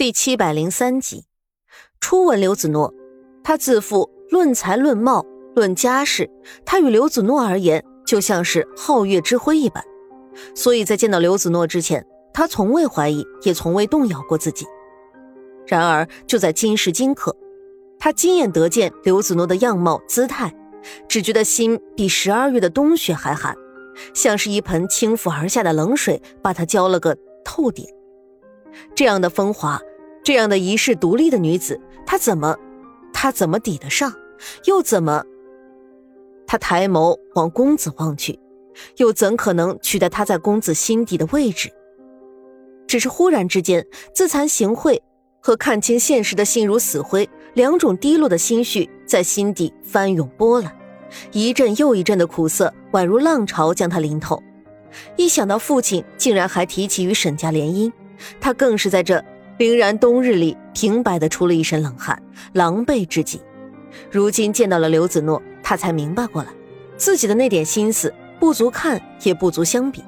第七百零三集，初闻刘子诺，他自负论才、论貌、论家世，他与刘子诺而言就像是皓月之辉一般，所以在见到刘子诺之前，他从未怀疑，也从未动摇过自己。然而就在今时今刻，他亲眼得见刘子诺的样貌姿态，只觉得心比十二月的冬雪还寒，像是一盆倾覆而下的冷水，把他浇了个透顶。这样的风华。这样的一世独立的女子，她怎么，她怎么抵得上？又怎么？他抬眸往公子望去，又怎可能取代他在公子心底的位置？只是忽然之间，自惭形秽和看清现实的心如死灰，两种低落的心绪在心底翻涌波澜，一阵又一阵的苦涩宛如浪潮将他淋透。一想到父亲竟然还提起与沈家联姻，他更是在这。凛然冬日里，平白的出了一身冷汗，狼狈至极。如今见到了刘子诺，他才明白过来，自己的那点心思不足看，也不足相比。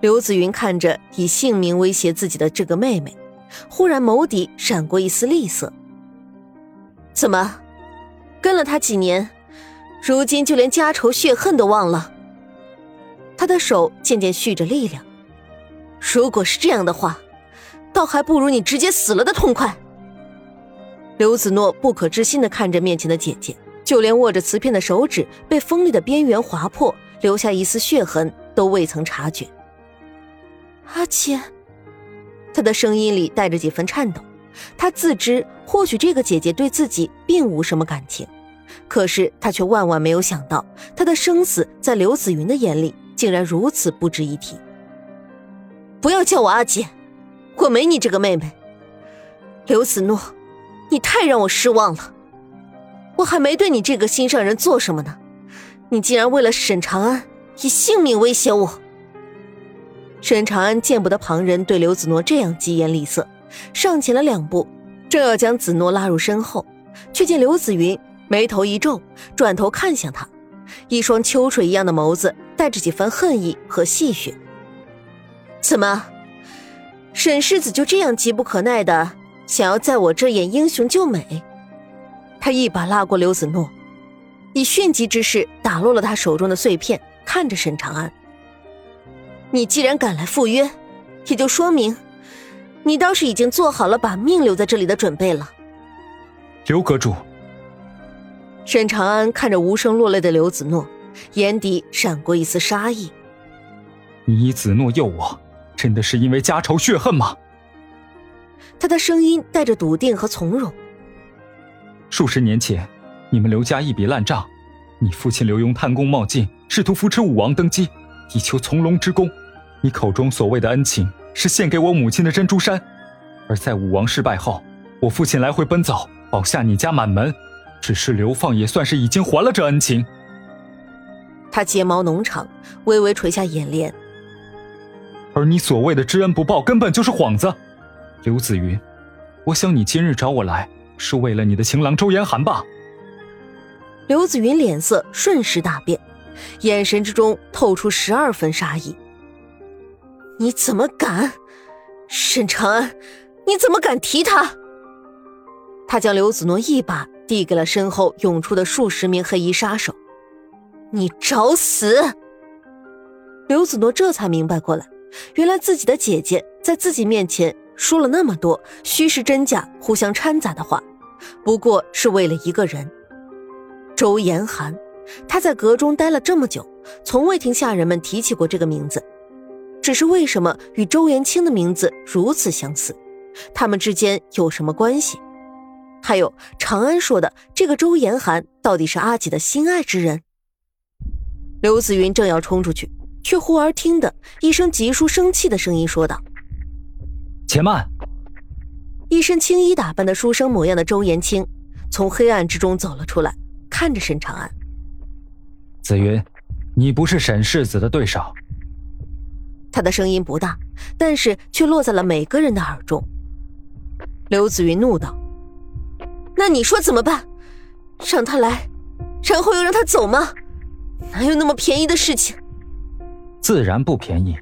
刘子云看着以性命威胁自己的这个妹妹，忽然眸底闪过一丝厉色。怎么，跟了他几年，如今就连家仇血恨都忘了？他的手渐渐蓄着力量。如果是这样的话。倒还不如你直接死了的痛快。刘子诺不可置信的看着面前的姐姐，就连握着瓷片的手指被锋利的边缘划破，留下一丝血痕都未曾察觉。阿姐，他的声音里带着几分颤抖。他自知或许这个姐姐对自己并无什么感情，可是他却万万没有想到，他的生死在刘子云的眼里竟然如此不值一提。不要叫我阿姐。我没你这个妹妹，刘子诺，你太让我失望了。我还没对你这个心上人做什么呢，你竟然为了沈长安以性命威胁我。沈长安见不得旁人对刘子诺这样疾言厉色，上前了两步，正要将子诺拉入身后，却见刘子云眉头一皱，转头看向他，一双秋水一样的眸子带着几分恨意和戏谑。怎么？沈世子就这样急不可耐的想要在我这演英雄救美，他一把拉过刘子诺，以迅疾之势打落了他手中的碎片，看着沈长安：“你既然敢来赴约，也就说明你倒是已经做好了把命留在这里的准备了。”刘阁主。沈长安看着无声落泪的刘子诺，眼底闪过一丝杀意：“你以子诺诱我。”真的是因为家仇血恨吗？他的声音带着笃定和从容。数十年前，你们刘家一笔烂账，你父亲刘墉贪功冒进，试图扶持武王登基，以求从龙之功。你口中所谓的恩情，是献给我母亲的珍珠山。而在武王失败后，我父亲来回奔走，保下你家满门，只是流放也算是已经还了这恩情。他睫毛浓长，微微垂下眼帘。而你所谓的知恩不报，根本就是幌子，刘子云，我想你今日找我来，是为了你的情郎周延寒吧？刘子云脸色瞬时大变，眼神之中透出十二分杀意。你怎么敢，沈长安？你怎么敢提他？他将刘子诺一把递给了身后涌出的数十名黑衣杀手。你找死！刘子诺这才明白过来。原来自己的姐姐在自己面前说了那么多虚实真假、互相掺杂的话，不过是为了一个人——周延寒。他在阁中待了这么久，从未听下人们提起过这个名字。只是为什么与周延清的名字如此相似？他们之间有什么关系？还有长安说的这个周延寒，到底是阿姐的心爱之人？刘子云正要冲出去。却忽而听得一声急书生气的声音说道：“且慢！”一身青衣打扮的书生模样的周延清从黑暗之中走了出来，看着沈长安：“子云，你不是沈世子的对手。”他的声音不大，但是却落在了每个人的耳中。刘子云怒道：“那你说怎么办？让他来，然后又让他走吗？哪有那么便宜的事情？”自然不便宜。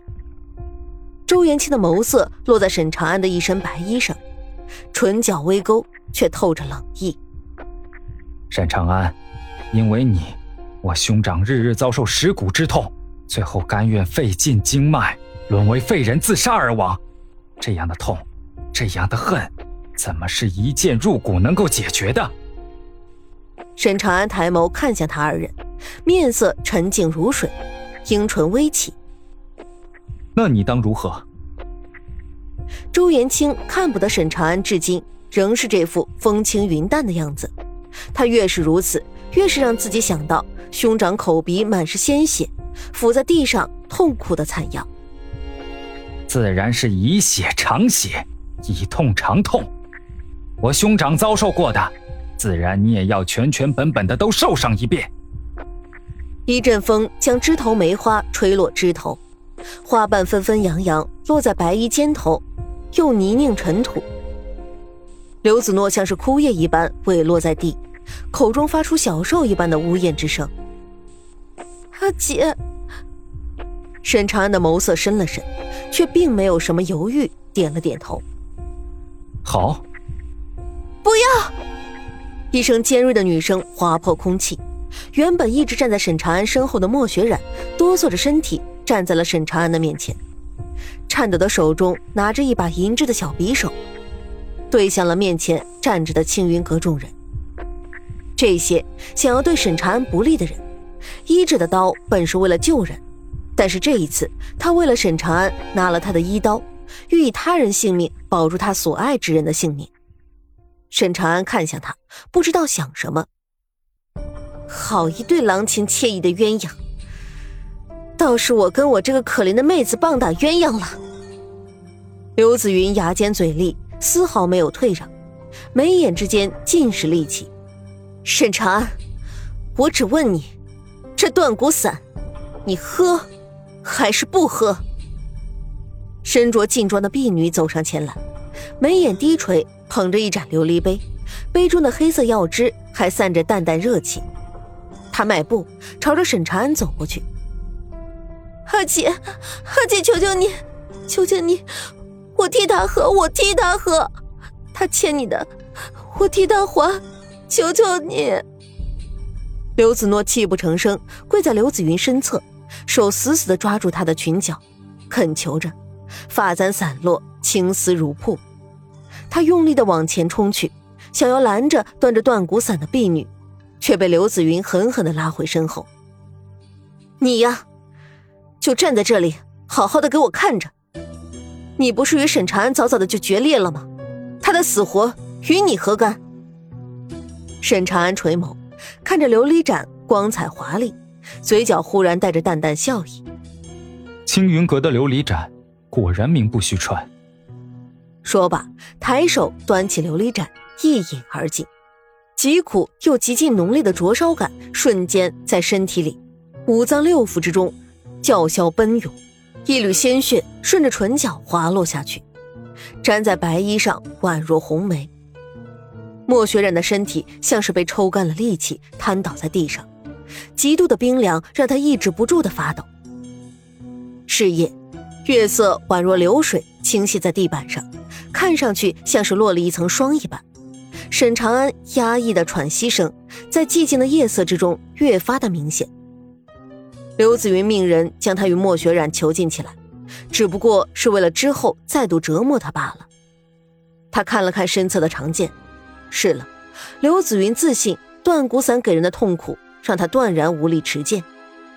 周元清的眸色落在沈长安的一身白衣上，唇角微勾，却透着冷意。沈长安，因为你，我兄长日日遭受蚀骨之痛，最后甘愿费尽经脉，沦为废人自杀而亡。这样的痛，这样的恨，怎么是一剑入骨能够解决的？沈长安抬眸看向他二人，面色沉静如水，樱唇微起。那你当如何？周延清看不得沈长安至今仍是这副风轻云淡的样子，他越是如此，越是让自己想到兄长口鼻满是鲜血，伏在地上痛苦的惨样。自然是以血偿血，以痛偿痛。我兄长遭受过的。自然，你也要全全本本的都受上一遍。一阵风将枝头梅花吹落枝头，花瓣纷纷扬扬落在白衣肩头，又泥泞尘土。刘子诺像是枯叶一般萎落在地，口中发出小兽一般的呜咽之声。阿姐，沈长安的眸色深了深，却并没有什么犹豫，点了点头。好，不要。一声尖锐的女声划破空气，原本一直站在沈长安身后的莫雪染哆嗦着身体站在了沈长安的面前，颤抖的手中拿着一把银质的小匕首，对向了面前站着的青云阁众人。这些想要对沈长安不利的人，医治的刀本是为了救人，但是这一次他为了沈长安拿了他的医刀，欲以他人性命保住他所爱之人的性命。沈长安看向他，不知道想什么。好一对郎情妾意的鸳鸯，倒是我跟我这个可怜的妹子棒打鸳鸯了。刘子云牙尖嘴利，丝毫没有退让，眉眼之间尽是戾气。沈长安，我只问你，这断骨散，你喝还是不喝？身着劲装的婢女走上前来，眉眼低垂。捧着一盏琉璃杯，杯中的黑色药汁还散着淡淡热气。她迈步朝着沈长安走过去：“阿姐，阿姐，求求你，求求你，我替他喝，我替他喝，他欠你的，我替他还，求求你。”刘子诺泣不成声，跪在刘子云身侧，手死死地抓住他的裙角，恳求着，发簪散落，青丝如瀑。他用力的往前冲去，想要拦着端着断骨伞的婢女，却被刘子云狠狠的拉回身后。你呀，就站在这里，好好的给我看着。你不是与沈长安早早的就决裂了吗？他的死活与你何干？沈长安垂眸，看着琉璃盏光彩华丽，嘴角忽然带着淡淡笑意。青云阁的琉璃盏，果然名不虚传。说罢，抬手端起琉璃盏，一饮而尽。极苦又极尽浓烈的灼烧感瞬间在身体里、五脏六腑之中叫嚣奔涌，一缕鲜血顺着唇角滑落下去，粘在白衣上，宛若红梅。莫雪染的身体像是被抽干了力气，瘫倒在地上，极度的冰凉让他抑制不住的发抖。是夜，月色宛若流水倾泻在地板上。看上去像是落了一层霜一般，沈长安压抑的喘息声在寂静的夜色之中越发的明显。刘子云命人将他与莫雪染囚禁起来，只不过是为了之后再度折磨他罢了。他看了看身侧的长剑，是了，刘子云自信断骨散给人的痛苦让他断然无力持剑，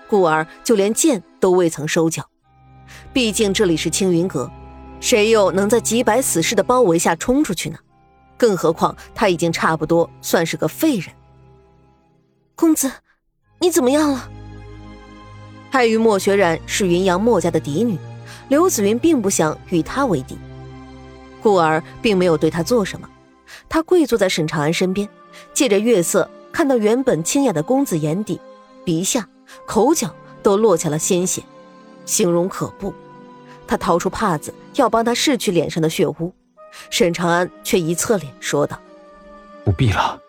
故而就连剑都未曾收缴。毕竟这里是青云阁。谁又能在几百死士的包围下冲出去呢？更何况他已经差不多算是个废人。公子，你怎么样了？碍于莫雪染是云阳莫家的嫡女，刘子云并不想与她为敌，故而并没有对她做什么。他跪坐在沈长安身边，借着月色看到原本清雅的公子眼底、鼻下、口角都落下了鲜血，形容可怖。他掏出帕子要帮他拭去脸上的血污，沈长安却一侧脸说道：“不必了。”